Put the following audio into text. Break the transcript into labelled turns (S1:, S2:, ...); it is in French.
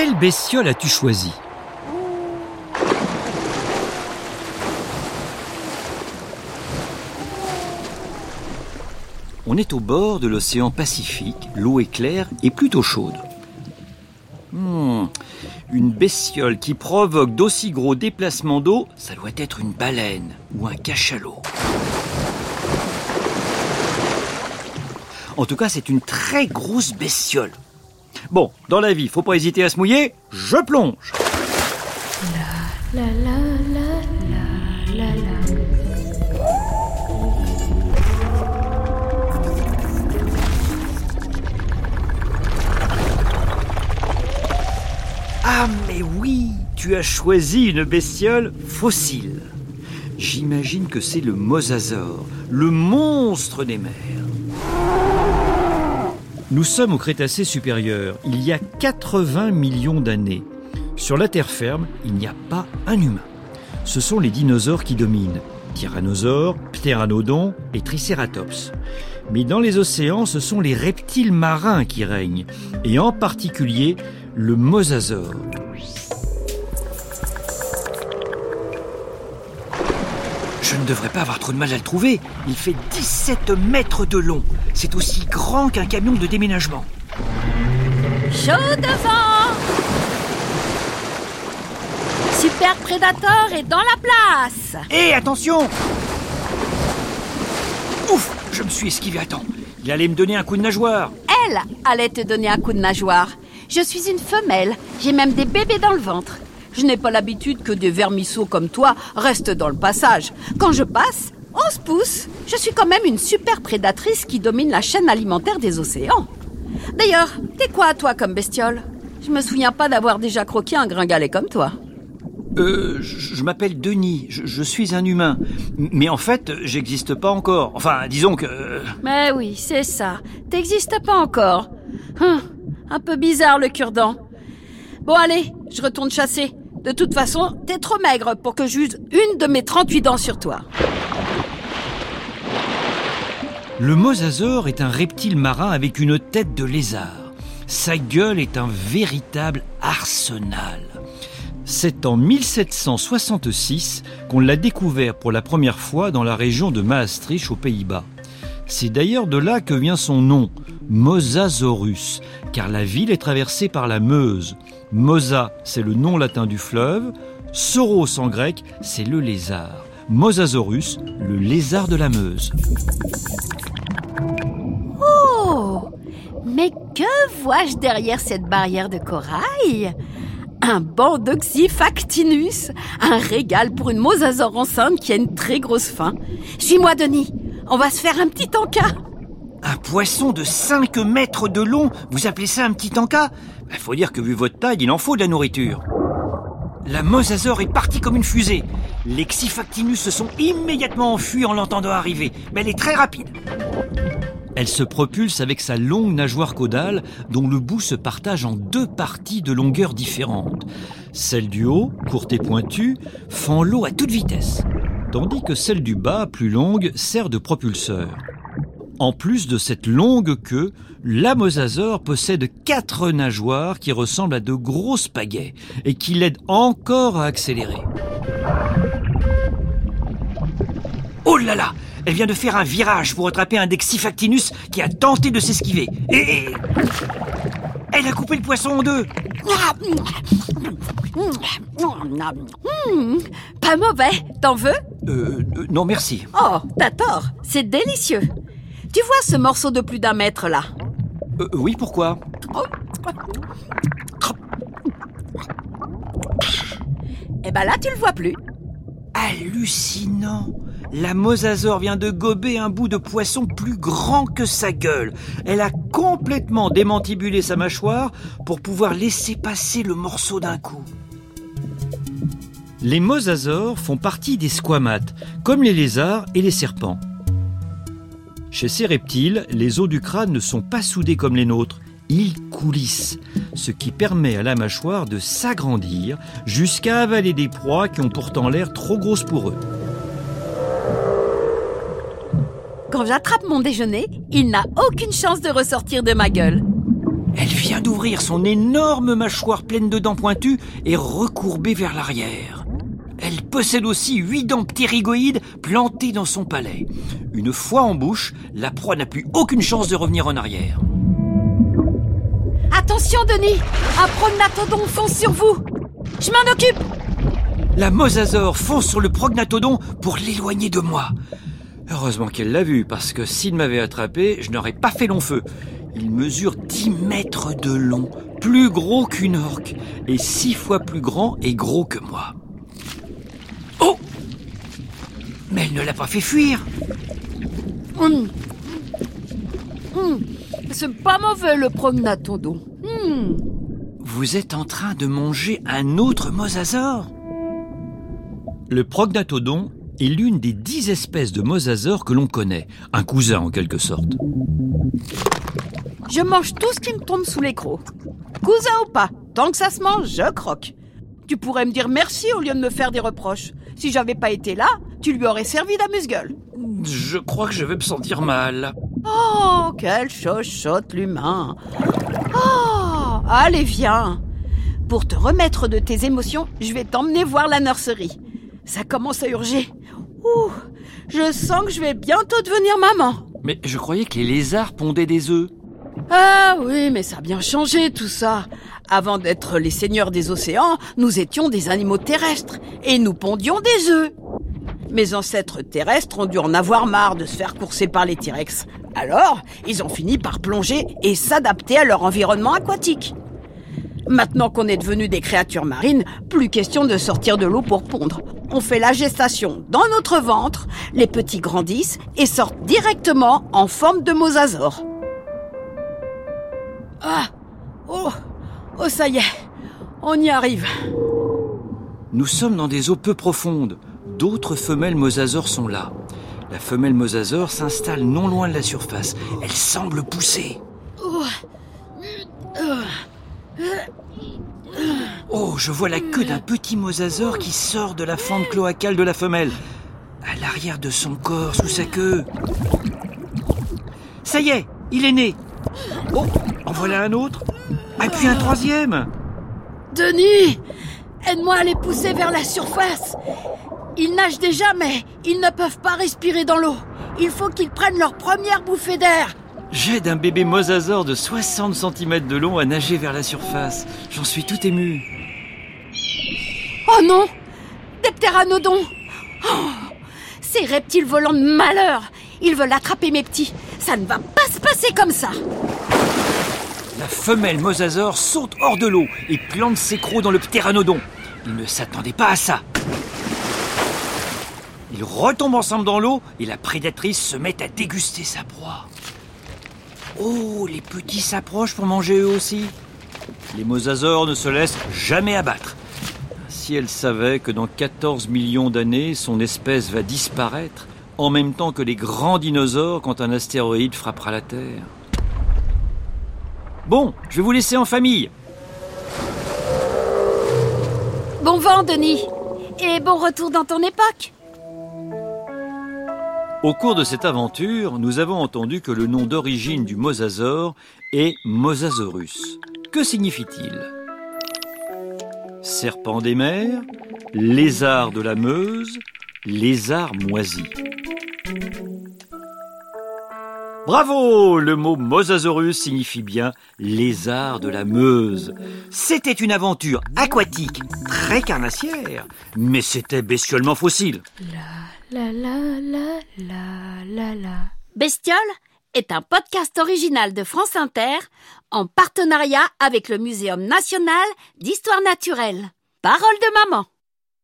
S1: Quelle bestiole as-tu choisi On est au bord de l'océan Pacifique, l'eau est claire et plutôt chaude. Hmm, une bestiole qui provoque d'aussi gros déplacements d'eau, ça doit être une baleine ou un cachalot. En tout cas, c'est une très grosse bestiole. Bon, dans la vie, faut pas hésiter à se mouiller, je plonge. La, la, la, la, la, la. Ah mais oui, tu as choisi une bestiole fossile. J'imagine que c'est le mosasaure, le monstre des mers. Nous sommes au Crétacé supérieur, il y a 80 millions d'années. Sur la terre ferme, il n'y a pas un humain. Ce sont les dinosaures qui dominent. Tyrannosaures, Pteranodon et Triceratops. Mais dans les océans, ce sont les reptiles marins qui règnent, et en particulier le mosasaure. Je ne devrais pas avoir trop de mal à le trouver. Il fait 17 mètres de long. C'est aussi grand qu'un camion de déménagement.
S2: Chaud devant Super Predator est dans la place
S1: Hé, attention Ouf Je me suis esquivé à temps. Il allait me donner un coup de nageoire.
S2: Elle allait te donner un coup de nageoire. Je suis une femelle. J'ai même des bébés dans le ventre. Je n'ai pas l'habitude que des vermisseaux comme toi restent dans le passage. Quand je passe, on se pousse. Je suis quand même une super prédatrice qui domine la chaîne alimentaire des océans. D'ailleurs, t'es quoi toi comme bestiole? Je me souviens pas d'avoir déjà croqué un gringalet comme toi.
S1: Euh, je, je m'appelle Denis, je, je, suis un humain. Mais en fait, j'existe pas encore. Enfin, disons que... euh,
S2: Mais oui, c'est ça. T'existes pas encore. Hum, un peu bizarre le cure-dent. Bon allez, je retourne chasser. De toute façon, t'es trop maigre pour que j'use une de mes 38 dents sur toi.
S1: Le mosasaure est un reptile marin avec une tête de lézard. Sa gueule est un véritable arsenal. C'est en 1766 qu'on l'a découvert pour la première fois dans la région de Maastricht aux Pays-Bas. C'est d'ailleurs de là que vient son nom, Mosasaurus, car la ville est traversée par la Meuse. Mosa, c'est le nom latin du fleuve. Sauros en grec, c'est le lézard. Mosasaurus, le lézard de la Meuse.
S2: Oh Mais que vois-je derrière cette barrière de corail? Un banc d'Oxyphactinus, un régal pour une mosasaure enceinte qui a une très grosse faim. Suis-moi, Denis, on va se faire un petit encas.
S1: Un poisson de 5 mètres de long, vous appelez ça un petit encas Il faut dire que vu votre taille, il en faut de la nourriture. La mosasaure est partie comme une fusée. Les Xyphactinus se sont immédiatement enfuis en l'entendant arriver, mais elle est très rapide. Elle se propulse avec sa longue nageoire caudale dont le bout se partage en deux parties de longueur différentes. Celle du haut, courte et pointue, fend l'eau à toute vitesse, tandis que celle du bas, plus longue, sert de propulseur. En plus de cette longue queue, la mosasaure possède quatre nageoires qui ressemblent à de grosses pagaies et qui l'aident encore à accélérer. Oh là là Elle vient de faire un virage pour attraper un Dexifactinus qui a tenté de s'esquiver. Et... Elle a coupé le poisson en deux
S2: Hmm, pas mauvais, t'en veux?
S1: Euh, euh, non merci.
S2: Oh, t'as tort, c'est délicieux. Tu vois ce morceau de plus d'un mètre là
S1: Euh, oui, pourquoi
S2: Eh ben là, tu le vois plus.
S1: Hallucinant La mosasaure vient de gober un bout de poisson plus grand que sa gueule. Elle a complètement démantibulé sa mâchoire pour pouvoir laisser passer le morceau d'un coup. Les mosasaures font partie des squamates, comme les lézards et les serpents. Chez ces reptiles, les os du crâne ne sont pas soudés comme les nôtres. Ils coulissent, ce qui permet à la mâchoire de s'agrandir jusqu'à avaler des proies qui ont pourtant l'air trop grosses pour eux.
S2: Quand j'attrape mon déjeuner, il n'a aucune chance de ressortir de ma gueule.
S1: Elle vient d'ouvrir son énorme mâchoire pleine de dents pointues et recourbée vers l'arrière. Possède aussi huit dents ptérygoïdes plantées dans son palais. Une fois en bouche, la proie n'a plus aucune chance de revenir en arrière.
S2: Attention, Denis Un prognathodon fonce sur vous Je m'en occupe
S1: La mosasaure fonce sur le prognathodon pour l'éloigner de moi. Heureusement qu'elle l'a vu, parce que s'il m'avait attrapé, je n'aurais pas fait long feu. Il mesure 10 mètres de long, plus gros qu'une orque, et six fois plus grand et gros que moi. Oh Mais elle ne l'a pas fait fuir
S2: Hum. Hum. C'est pas mauvais le prognathodon. Hum.
S1: Vous êtes en train de manger un autre mosasaure Le prognathodon est l'une des dix espèces de mosasaures que l'on connaît, un cousin en quelque sorte.
S2: Je mange tout ce qui me tombe sous les crocs. Cousin ou pas, tant que ça se mange, je croque. Tu pourrais me dire merci au lieu de me faire des reproches. Si j'avais pas été là, tu lui aurais servi d'amuse-gueule.
S1: Je crois que je vais me sentir mal.
S2: Oh, quelle chochotte l'humain. Oh, allez, viens. Pour te remettre de tes émotions, je vais t'emmener voir la nurserie. Ça commence à urger. Ouh, je sens que je vais bientôt devenir maman.
S1: Mais je croyais que les lézards pondaient des œufs.
S2: Ah oui, mais ça a bien changé tout ça. Avant d'être les seigneurs des océans, nous étions des animaux terrestres et nous pondions des œufs. Mes ancêtres terrestres ont dû en avoir marre de se faire courser par les T-Rex. Alors, ils ont fini par plonger et s'adapter à leur environnement aquatique. Maintenant qu'on est devenus des créatures marines, plus question de sortir de l'eau pour pondre. On fait la gestation dans notre ventre, les petits grandissent et sortent directement en forme de mosasaure. Ah Oh Oh ça y est On y arrive
S1: Nous sommes dans des eaux peu profondes. D'autres femelles mosasaures sont là. La femelle mosasaure s'installe non loin de la surface. Elle semble pousser. Oh, je vois la queue d'un petit mosasaure qui sort de la fente cloacale de la femelle. À l'arrière de son corps, sous sa queue. Ça y est, il est né. Oh, en voilà un autre. Et puis un troisième.
S2: Denis Aide-moi à les pousser vers la surface Ils nagent déjà, mais ils ne peuvent pas respirer dans l'eau. Il faut qu'ils prennent leur première bouffée d'air.
S1: J'aide un bébé mosasaure de 60 cm de long à nager vers la surface. J'en suis tout ému.
S2: Oh non Des ptéranodons Oh, Ces reptiles volants de malheur Ils veulent attraper mes petits. Ça ne va pas se passer comme ça
S1: La femelle mosasaure saute hors de l'eau et plante ses crocs dans le ptéranodon. Il ne s'attendait pas à ça. Ils retombent ensemble dans l'eau et la prédatrice se met à déguster sa proie. Oh, les petits s'approchent pour manger eux aussi. Les mosasaures ne se laissent jamais abattre. Si elle savait que dans 14 millions d'années, son espèce va disparaître, en même temps que les grands dinosaures quand un astéroïde frappera la Terre. Bon, je vais vous laisser en famille.
S2: Bon vent, Denis Et bon retour dans ton époque
S1: Au cours de cette aventure, nous avons entendu que le nom d'origine du mosasaure est Mosasaurus. Que signifie-t-il? Serpent des mers, lézard de la Meuse, lézard moisi. Bravo Le mot Mosasaurus signifie bien lézard de la Meuse. C'était une aventure aquatique très carnassière, mais c'était bestiolement fossile.
S2: La la la la la la. Bestiole est un podcast original de France Inter en partenariat avec le Muséum national d'histoire naturelle. Parole de maman.